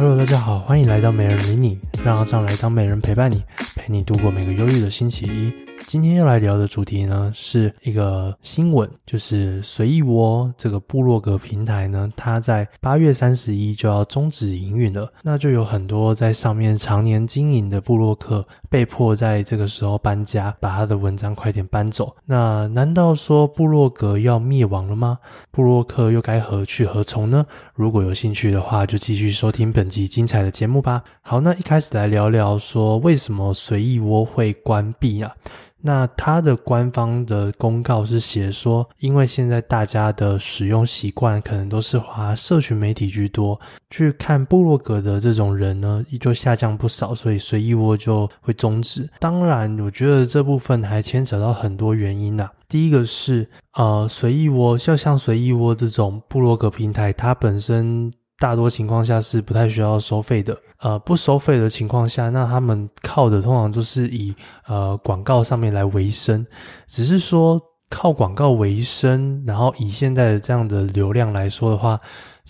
Hello，大家好，欢迎来到美人迷你，让阿畅来当美人陪伴你，陪你度过每个忧郁的星期一。今天要来聊的主题呢，是一个新闻，就是随意窝这个部落格平台呢，它在八月三十一就要终止营运了。那就有很多在上面常年经营的部落客，被迫在这个时候搬家，把他的文章快点搬走。那难道说布洛格要灭亡了吗？布洛克又该何去何从呢？如果有兴趣的话，就继续收听本集精彩的节目吧。好，那一开始来聊聊说为什么随意窝会关闭啊？那它的官方的公告是写说，因为现在大家的使用习惯可能都是滑社群媒体居多，去看部落格的这种人呢，就下降不少，所以随意窝就会终止。当然，我觉得这部分还牵扯到很多原因啦。第一个是，呃，随意窝，就像随意窝这种部落格平台，它本身。大多情况下是不太需要收费的，呃，不收费的情况下，那他们靠的通常都是以呃广告上面来维生，只是说靠广告维生，然后以现在的这样的流量来说的话，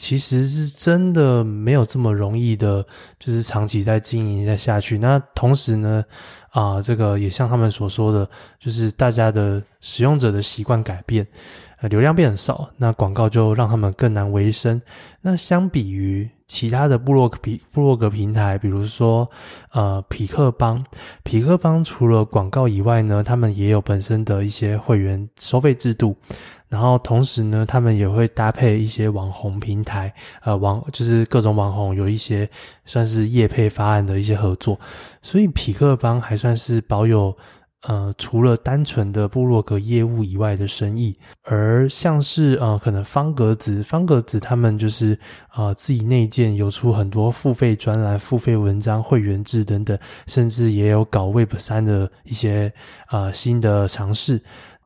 其实是真的没有这么容易的，就是长期在经营再下去。那同时呢，啊、这个也像他们所说的，就是大家的使用者的习惯改变。呃，流量变少，那广告就让他们更难维生。那相比于其他的部落平部落格平台，比如说呃匹克邦，匹克邦除了广告以外呢，他们也有本身的一些会员收费制度。然后同时呢，他们也会搭配一些网红平台，呃网就是各种网红有一些算是业配方案的一些合作，所以匹克邦还算是保有。呃，除了单纯的部落格业务以外的生意，而像是呃，可能方格子、方格子他们就是呃自己内建有出很多付费专栏、付费文章、会员制等等，甚至也有搞 Web 三的一些呃新的尝试。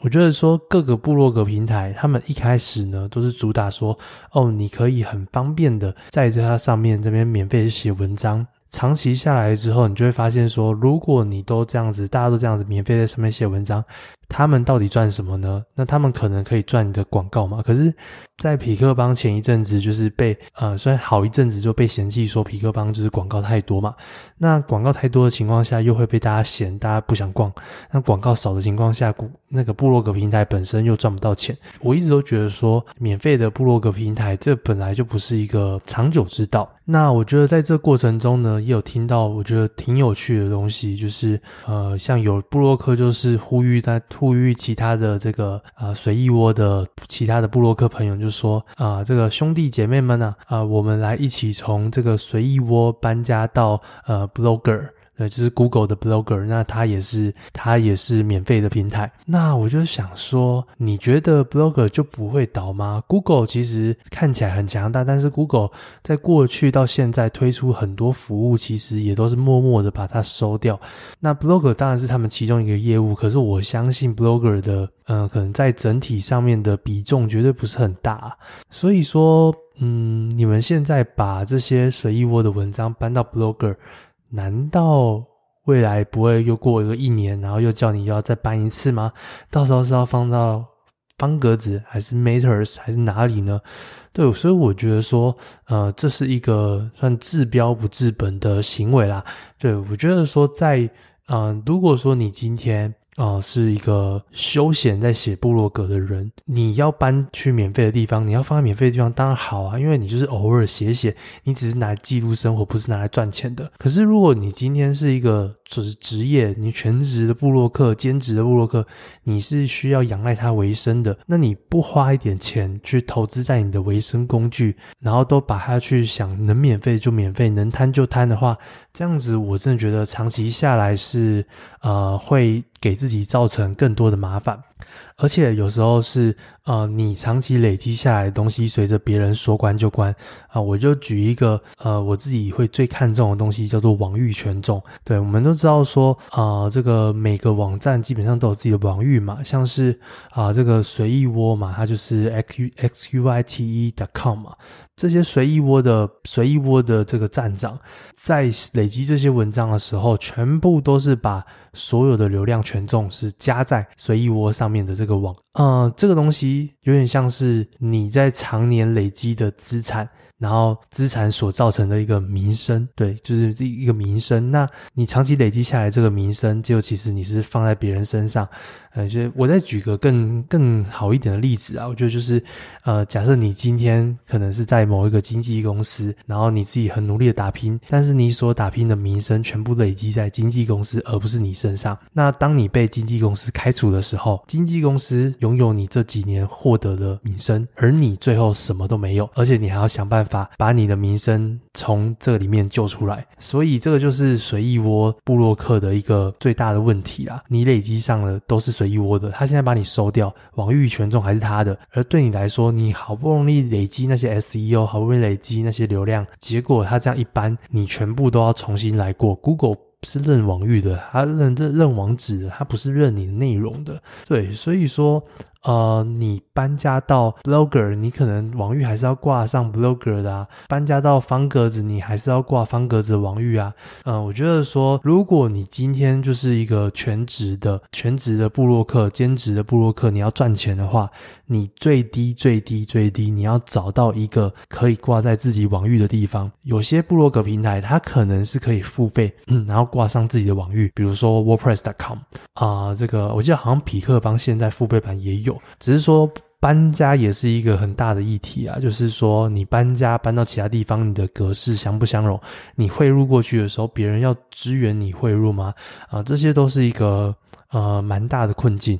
我觉得说各个部落格平台，他们一开始呢都是主打说，哦，你可以很方便的在这它上面这边免费写文章。长期下来之后，你就会发现说，如果你都这样子，大家都这样子免费在上面写文章。他们到底赚什么呢？那他们可能可以赚你的广告嘛？可是，在匹克邦前一阵子就是被呃，虽然好一阵子就被嫌弃说匹克邦就是广告太多嘛。那广告太多的情况下，又会被大家嫌，大家不想逛。那广告少的情况下，那个部落格平台本身又赚不到钱。我一直都觉得说，免费的部落格平台这本来就不是一个长久之道。那我觉得在这过程中呢，也有听到我觉得挺有趣的东西，就是呃，像有部落客就是呼吁在。呼吁其他的这个啊随意窝的其他的布洛克朋友就说啊，这个兄弟姐妹们呢啊，我们来一起从这个随意窝搬家到呃 Blogger。对，就是 Google 的 Blogger，那它也是它也是免费的平台。那我就想说，你觉得 Blogger 就不会倒吗？Google 其实看起来很强大，但是 Google 在过去到现在推出很多服务，其实也都是默默的把它收掉。那 Blogger 当然是他们其中一个业务，可是我相信 Blogger 的，嗯、呃，可能在整体上面的比重绝对不是很大。所以说，嗯，你们现在把这些随意窝的文章搬到 Blogger。难道未来不会又过一个一年，然后又叫你要再搬一次吗？到时候是要放到方格子，还是 Matters，还是哪里呢？对，所以我觉得说，呃，这是一个算治标不治本的行为啦。对，我觉得说在，嗯，如果说你今天。哦、是一个休闲在写部落格的人，你要搬去免费的地方，你要放在免费的地方，当然好啊，因为你就是偶尔写写，你只是拿来记录生活，不是拿来赚钱的。可是如果你今天是一个职职业，你全职的部落客、兼职的部落客，你是需要仰赖他为生的，那你不花一点钱去投资在你的维生工具，然后都把它去想能免费就免费，能贪就贪的话，这样子我真的觉得长期下来是呃会。给自己造成更多的麻烦，而且有时候是呃，你长期累积下来的东西，随着别人说关就关啊、我就举一个呃，我自己会最看重的东西，叫做网域权重。对，我们都知道说啊、这个每个网站基本上都有自己的网域嘛，像是啊、这个随意窝嘛，它就是 x x u i t e dot com 嘛。这些随意窝的随意窝的这个站长，在累积这些文章的时候，全部都是把所有的流量权重是加在随意窝上面的这个网。呃，这个东西有点像是你在常年累积的资产，然后资产所造成的一个名声，对，就是一一个名声。那你长期累积下来这个名声，就其实你是放在别人身上。呃，就我再举个更更好一点的例子啊，我觉得就是，呃，假设你今天可能是在某一个经纪公司，然后你自己很努力的打拼，但是你所打拼的名声全部累积在经纪公司，而不是你身上。那当你被经纪公司开除的时候，经纪公司拥有你这几年获得的名声，而你最后什么都没有，而且你还要想办法把你的名声从这里面救出来。所以这个就是随意窝部落客的一个最大的问题啦，你累积上的都是随。意窝的，他现在把你收掉，网域权重还是他的。而对你来说，你好不容易累积那些 SEO，好不容易累积那些流量，结果他这样一搬，你全部都要重新来过。Google 是认网域的，他认认认网址的，他不是认你内容的。对，所以说。呃，你搬家到 Blogger，你可能网域还是要挂上 Blogger 的啊。搬家到方格子，你还是要挂方格子的网域啊。呃，我觉得说，如果你今天就是一个全职的、全职的部落客、兼职的部落客，你要赚钱的话，你最低、最低、最低，你要找到一个可以挂在自己网域的地方。有些部落格平台，它可能是可以付费，嗯，然后挂上自己的网域，比如说 WordPress.com 啊，这个我记得好像匹克邦现在付费版也有。有只是说搬家也是一个很大的议题啊，就是说你搬家搬到其他地方，你的格式相不相容？你汇入过去的时候，别人要支援你汇入吗？啊，这些都是一个呃蛮大的困境。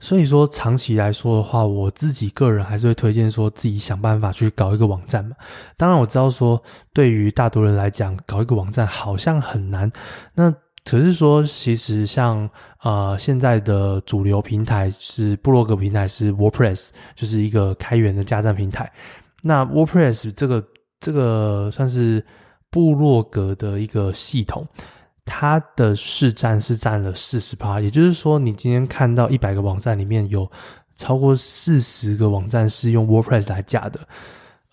所以说长期来说的话，我自己个人还是会推荐说自己想办法去搞一个网站嘛。当然我知道说对于大多人来讲，搞一个网站好像很难。那可是说，其实像呃现在的主流平台是部落格平台是 WordPress，就是一个开源的架站平台。那 WordPress 这个这个算是部落格的一个系统，它的市占是占了四十趴，也就是说，你今天看到一百个网站里面有超过四十个网站是用 WordPress 来架的。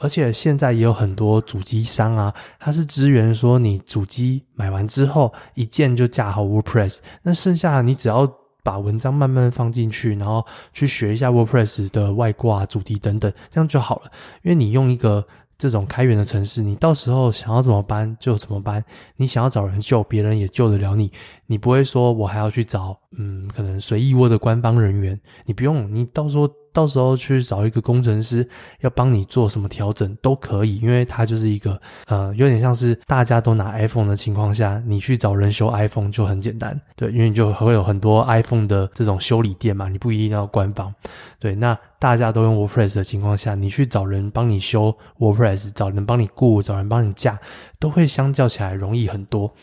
而且现在也有很多主机商啊，它是支援说你主机买完之后一键就架好 WordPress，那剩下你只要把文章慢慢放进去，然后去学一下 WordPress 的外挂、主题等等，这样就好了。因为你用一个这种开源的城市，你到时候想要怎么搬就怎么搬，你想要找人救，别人也救得了你，你不会说我还要去找，嗯，可能随意窝的官方人员，你不用，你到时候。到时候去找一个工程师，要帮你做什么调整都可以，因为它就是一个呃，有点像是大家都拿 iPhone 的情况下，你去找人修 iPhone 就很简单，对，因为你就会有很多 iPhone 的这种修理店嘛，你不一定要官方，对，那大家都用 WordPress 的情况下，你去找人帮你修 WordPress，找人帮你雇，找人帮你架，都会相较起来容易很多。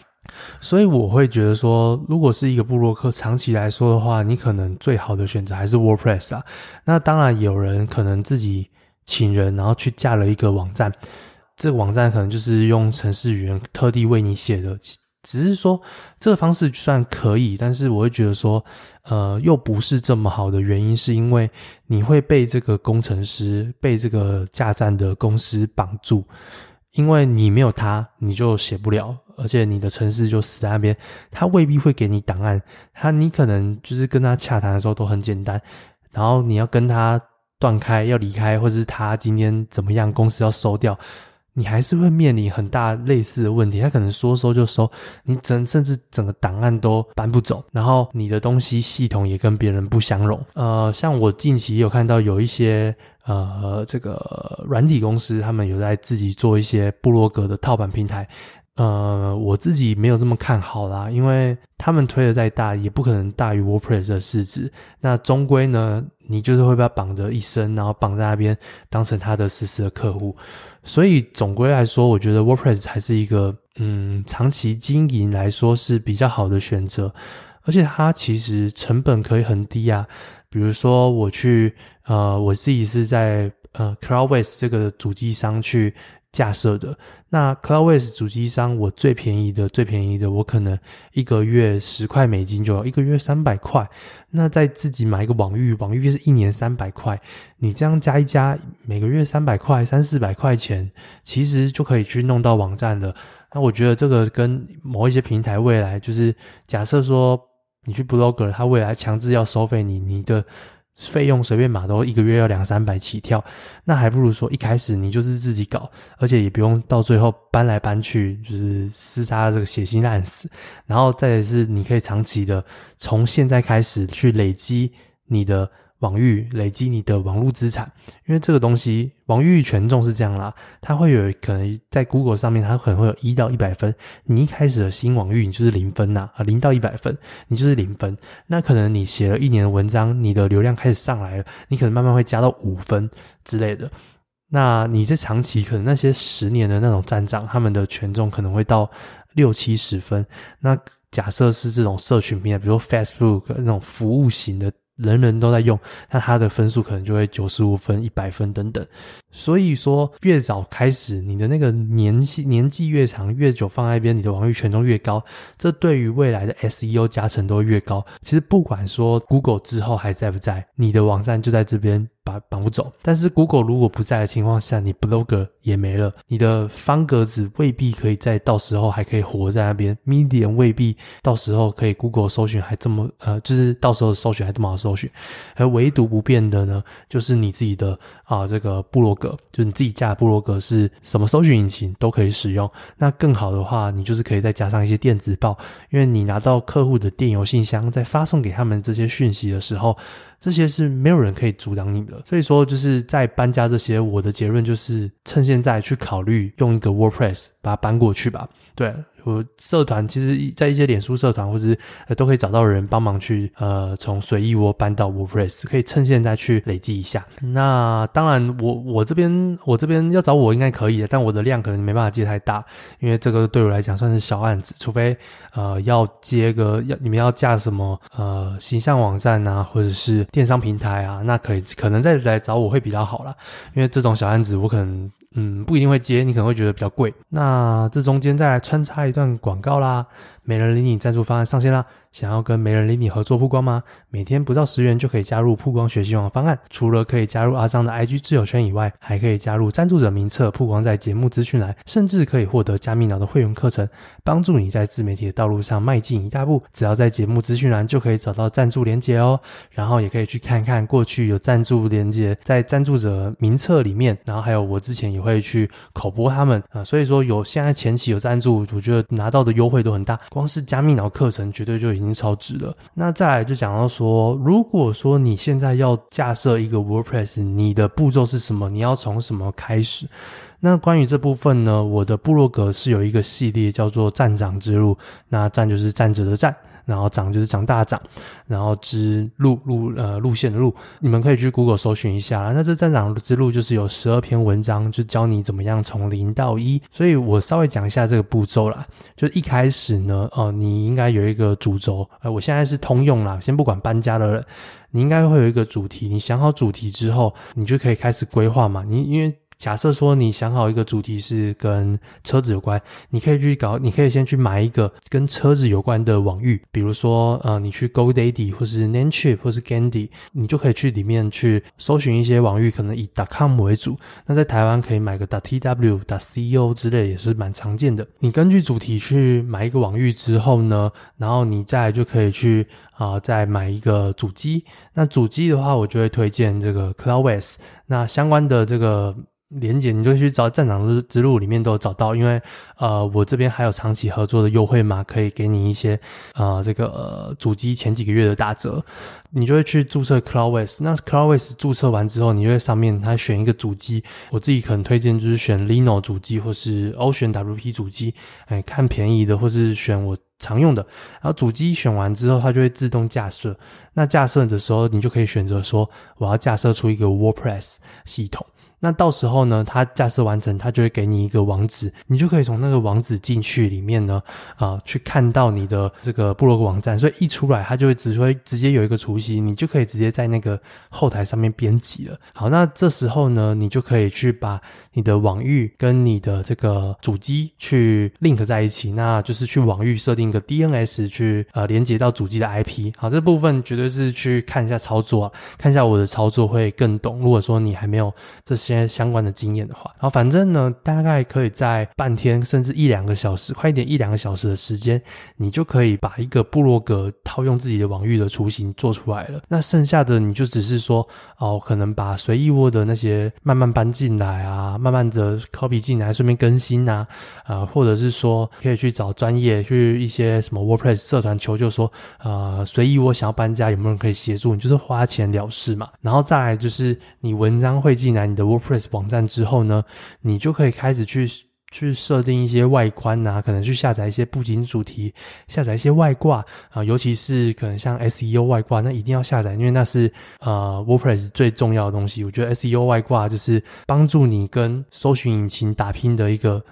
所以我会觉得说，如果是一个部落客，长期来说的话，你可能最好的选择还是 WordPress 啊。那当然，有人可能自己请人，然后去架了一个网站，这个网站可能就是用程式语言特地为你写的。只是说这个方式算可以，但是我会觉得说，呃，又不是这么好的原因，是因为你会被这个工程师、被这个架站的公司绑住，因为你没有他，你就写不了。而且你的城市就死在那边，他未必会给你档案，他你可能就是跟他洽谈的时候都很简单，然后你要跟他断开要离开，或者是他今天怎么样，公司要收掉，你还是会面临很大类似的问题。他可能说收就收，你整甚至整个档案都搬不走，然后你的东西系统也跟别人不相容。呃，像我近期有看到有一些呃这个软体公司，他们有在自己做一些部落格的套版平台。呃，我自己没有这么看好啦，因为他们推的再大，也不可能大于 WordPress 的市值。那终归呢，你就是会被绑着一生，然后绑在那边，当成他的实时的客户。所以总归来说，我觉得 WordPress 还是一个，嗯，长期经营来说是比较好的选择。而且它其实成本可以很低啊。比如说我去，呃，我自己是在呃 Cloudways 这个主机商去。架设的那 Cloudways 主机商，我最便宜的最便宜的，我可能一个月十块美金就有，一个月三百块。那再自己买一个网域，网域是一年三百块，你这样加一加，每个月三百块，三四百块钱，其实就可以去弄到网站了。那我觉得这个跟某一些平台未来就是假设说你去 Blogger，他未来强制要收费你，你的。费用随便码都一个月要两三百起跳，那还不如说一开始你就是自己搞，而且也不用到最后搬来搬去，就是厮杀这个血腥烂死。然后再是你可以长期的从现在开始去累积你的。网域累积你的网络资产，因为这个东西网域权重是这样啦，它会有可能在 Google 上面，它可能会有一到一百分。你一开始的新网域，你就是零分呐，啊，零到一百分，你就是零分。那可能你写了一年的文章，你的流量开始上来了，你可能慢慢会加到五分之类的。那你在长期，可能那些十年的那种站长，他们的权重可能会到六七十分。那假设是这种社群平台，比如说 Facebook 那种服务型的。人人都在用，那它的分数可能就会九十五分、一百分等等。所以说，越早开始，你的那个年纪年纪越长，越久放在一边，你的网域权重越高，这对于未来的 SEO 加成都会越高。其实不管说 Google 之后还在不在，你的网站就在这边。绑不走，但是 Google 如果不在的情况下，你 Blogger 也没了，你的方格子未必可以在到时候还可以活在那边，Medium 未必到时候可以 Google 搜寻还这么呃，就是到时候搜寻还这么好搜寻，而唯独不变的呢，就是你自己的啊这个部落格，就是你自己架的部落格是什么搜寻引擎都可以使用。那更好的话，你就是可以再加上一些电子报，因为你拿到客户的电邮信箱，在发送给他们这些讯息的时候。这些是没有人可以阻挡你的，所以说就是在搬家这些，我的结论就是趁现在去考虑用一个 WordPress 把它搬过去吧。对。我社团其实，在一些脸书社团或者是呃，都可以找到人帮忙去呃，从随意窝搬到 WordPress，可以趁现在去累积一下。那当然我，我这边我这边要找我应该可以的，但我的量可能没办法接太大，因为这个对我来讲算是小案子。除非呃要接个要你们要架什么呃形象网站啊，或者是电商平台啊，那可以可能再来找我会比较好啦。因为这种小案子我可能。嗯，不一定会接，你可能会觉得比较贵。那这中间再来穿插一段广告啦，美人理你赞助方案上线啦。想要跟媒人理你合作曝光吗？每天不到十元就可以加入曝光学习王方案。除了可以加入阿张的 IG 挚友圈以外，还可以加入赞助者名册曝光在节目资讯栏，甚至可以获得加密脑的会员课程，帮助你在自媒体的道路上迈进一大步。只要在节目资讯栏就可以找到赞助连接哦。然后也可以去看看过去有赞助连接在赞助者名册里面，然后还有我之前也会去口播他们啊。所以说有现在前期有赞助，我觉得拿到的优惠都很大。光是加密脑课程绝对就已经超值了。那再来就讲到说，如果说你现在要架设一个 WordPress，你的步骤是什么？你要从什么开始？那关于这部分呢，我的部落格是有一个系列叫做“站长之路”，那站就是站着的站。然后长就是长大长，然后之路路呃路线的路，你们可以去 Google 搜寻一下。那这站长之路就是有十二篇文章，就教你怎么样从零到一。所以我稍微讲一下这个步骤啦。就一开始呢，哦、你应该有一个主轴。呃，我现在是通用啦，先不管搬家的人，你应该会有一个主题。你想好主题之后，你就可以开始规划嘛。你因为假设说你想好一个主题是跟车子有关，你可以去搞，你可以先去买一个跟车子有关的网域，比如说呃，你去 GoDaddy 或是 Namecheap 或是 Gandy，你就可以去里面去搜寻一些网域，可能以 .com 为主。那在台湾可以买个 .tw、.co 之类也是蛮常见的。你根据主题去买一个网域之后呢，然后你再就可以去啊、再买一个主机。那主机的话，我就会推荐这个 cloud wes。那相关的这个。连结你就去找站长之路里面都有找到，因为呃我这边还有长期合作的优惠码，可以给你一些呃这个呃主机前几个月的打折，你就会去注册 Cloudways。那 Cloudways 注册完之后，你就在上面它选一个主机，我自己可能推荐就是选 Lino 主机或是 Ocean WP 主机，哎看便宜的或是选我常用的。然后主机选完之后，它就会自动架设。那架设的时候，你就可以选择说我要架设出一个 WordPress 系统。那到时候呢，它架设完成，它就会给你一个网址，你就可以从那个网址进去里面呢，啊、去看到你的这个部落格网站。所以一出来，它就会只会直接有一个雏形，你就可以直接在那个后台上面编辑了。好，那这时候呢，你就可以去把你的网域跟你的这个主机去 link 在一起，那就是去网域设定一个 DNS 去呃连接到主机的 IP。好，这部分绝对是去看一下操作啊，看一下我的操作会更懂。如果说你还没有这。些相关的经验的话，然后反正呢，大概可以在半天甚至一两个小时，快一点一两个小时的时间，你就可以把一个部落格套用自己的网域的雏形做出来了。那剩下的你就只是说哦，可能把随意窝的那些慢慢搬进来啊，慢慢的 copy 进来，顺便更新啊，啊、或者是说可以去找专业去一些什么 WordPress 社团求救，说呃，随意窝想要搬家，有没有人可以协助？你就是花钱了事嘛。然后再来就是你文章会进来你的 WordPress 网站之后呢，你就可以开始去去设定一些外观啊，可能去下载一些布景主题，下载一些外挂啊，尤其是可能像 SEO 外挂，那一定要下载，因为那是呃 WordPress 最重要的东西。我觉得 SEO 外挂就是帮助你跟搜寻引擎打拼的一个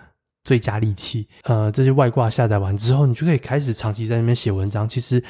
最佳利器。呃，这些外挂下载完之后，你就可以开始长期在那边写文章。其实。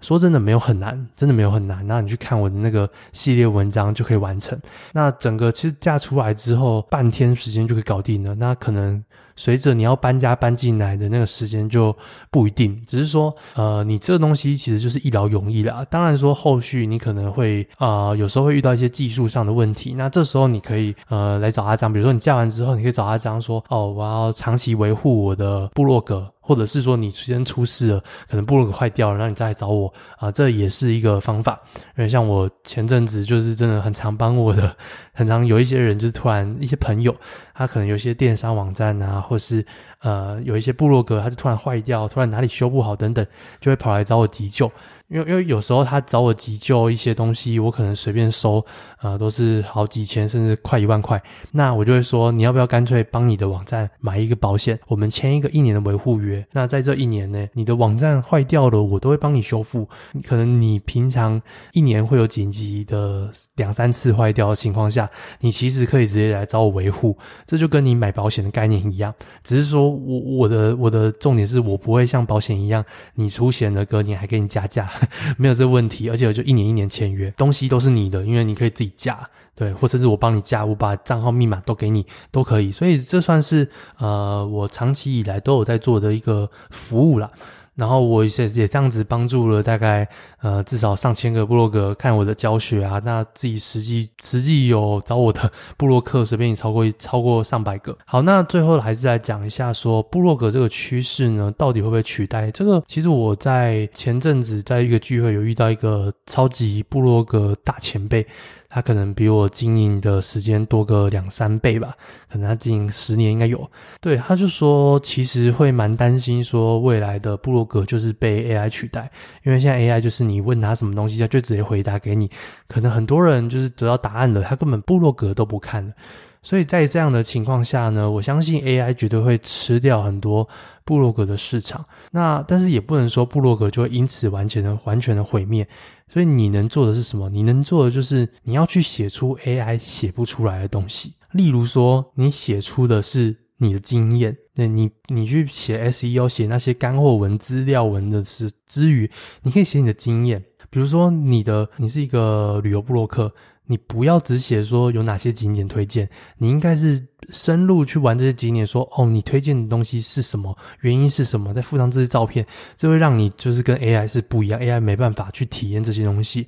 说真的没有很难，真的没有很难。那你去看我的那个系列文章就可以完成。那整个其实架出来之后，半天时间就可以搞定了。那可能。随着你要搬家搬进来的那个时间就不一定，只是说，呃，你这个东西其实就是一劳永逸啦。当然说后续你可能会，呃，有时候会遇到一些技术上的问题，那这时候你可以，呃，来找阿张。比如说你架完之后，你可以找阿张说，哦，我要长期维护我的部落格，或者是说你先出事了，可能部落格坏掉了，然后你再来找我，啊、这也是一个方法。因为像我前阵子就是真的很常帮我的，很常有一些人就是突然一些朋友，他可能有一些电商网站啊。或是呃有一些部落格，它就突然坏掉，突然哪里修不好等等，就会跑来找我急救。因为因为有时候他找我急救一些东西，我可能随便收，呃，都是好几千甚至快一万块。那我就会说，你要不要干脆帮你的网站买一个保险？我们签一个一年的维护约。那在这一年内，你的网站坏掉了，我都会帮你修复。可能你平常一年会有紧急的两三次坏掉的情况下，你其实可以直接来找我维护。这就跟你买保险的概念一样，只是说我我的我的重点是我不会像保险一样，你出险了隔年还给你加价。没有这问题，而且我就一年一年签约，东西都是你的，因为你可以自己加，对，或者是我帮你加，我把账号密码都给你，都可以，所以这算是呃我长期以来都有在做的一个服务了。然后我也也这样子帮助了大概呃至少上千个部落格看我的教学啊，那自己实际实际有找我的部落客随便也超过超过上百个。好，那最后还是来讲一下说部落格这个趋势呢，到底会不会取代这个？其实我在前阵子在一个聚会有遇到一个超级部落格大前辈。他可能比我经营的时间多个两三倍吧，可能他经营十年应该有。对，他就说其实会蛮担心说未来的部落格就是被 AI 取代，因为现在 AI 就是你问他什么东西，他就直接回答给你。可能很多人就是得到答案了，他根本部落格都不看了。所以在这样的情况下呢，我相信 AI 绝对会吃掉很多部落格的市场。那但是也不能说部落格就会因此完全的完全的毁灭。所以你能做的是什么？你能做的就是你要去写出 AI 写不出来的东西。例如说，你写出的是你的经验，那你你去写 SEO 写那些干货文、资料文的是之余，你可以写你的经验。比如说，你的你是一个旅游部落客。你不要只写说有哪些景点推荐，你应该是深入去玩这些景点，说哦，你推荐的东西是什么，原因是什么，再附上这些照片，这会让你就是跟 AI 是不一样，AI 没办法去体验这些东西。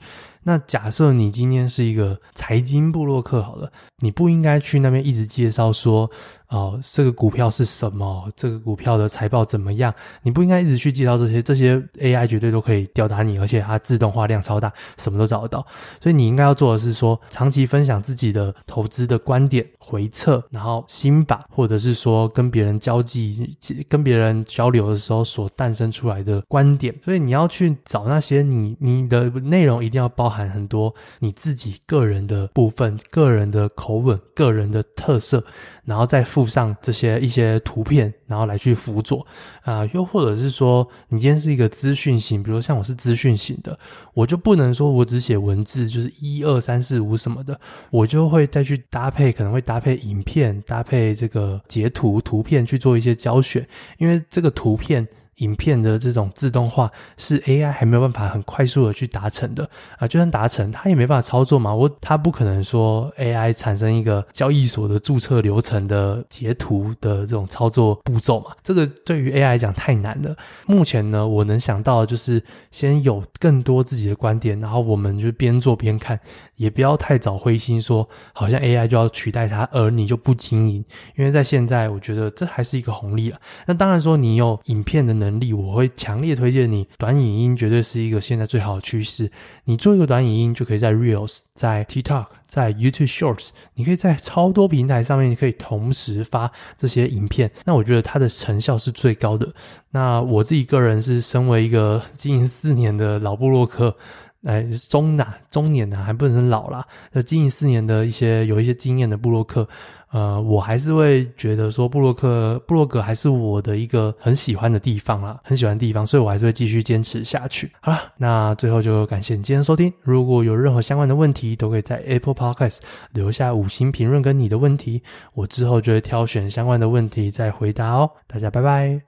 那假设你今天是一个财经部落客好了，你不应该去那边一直介绍说，哦，这个股票是什么，这个股票的财报怎么样？你不应该一直去介绍这些，这些 AI 绝对都可以吊打你，而且它自动化量超大，什么都找得到。所以你应该要做的是说，长期分享自己的投资的观点、回测，然后心法，或者是说跟别人交际、跟别人交流的时候所诞生出来的观点。所以你要去找那些你你的内容一定要包。含很多你自己个人的部分、个人的口吻、个人的特色，然后再附上这些一些图片，然后来去辅佐啊、又或者是说，你今天是一个资讯型，比如像我是资讯型的，我就不能说我只写文字，就是一二三四五什么的，我就会再去搭配，可能会搭配影片、搭配这个截图图片去做一些教学，因为这个图片。影片的这种自动化是 AI 还没有办法很快速的去达成的啊，就算达成，它也没办法操作嘛。我它不可能说 AI 产生一个交易所的注册流程的截图的这种操作步骤嘛，这个对于 AI 来讲太难了。目前呢，我能想到的就是先有更多自己的观点，然后我们就边做边看，也不要太早灰心说好像 AI 就要取代它，而你就不经营，因为在现在我觉得这还是一个红利啊。那当然说你有影片的能力，我会强烈推荐你。短影音绝对是一个现在最好的趋势。你做一个短影音，就可以在 Reels、在 TikTok、在 YouTube Shorts，你可以在超多平台上面，你可以同时发这些影片。那我觉得它的成效是最高的。那我自己个人是身为一个经营四年的老布洛克。哎，中呐，中年呐，还不能老啦。那经营四年的一些有一些经验的部落客，呃，我还是会觉得说部落客部落格还是我的一个很喜欢的地方啦，很喜欢的地方，所以我还是会继续坚持下去。好了，那最后就感谢你今天收听。如果有任何相关的问题，都可以在 Apple Podcast 留下五星评论跟你的问题，我之后就会挑选相关的问题再回答哦。大家拜拜。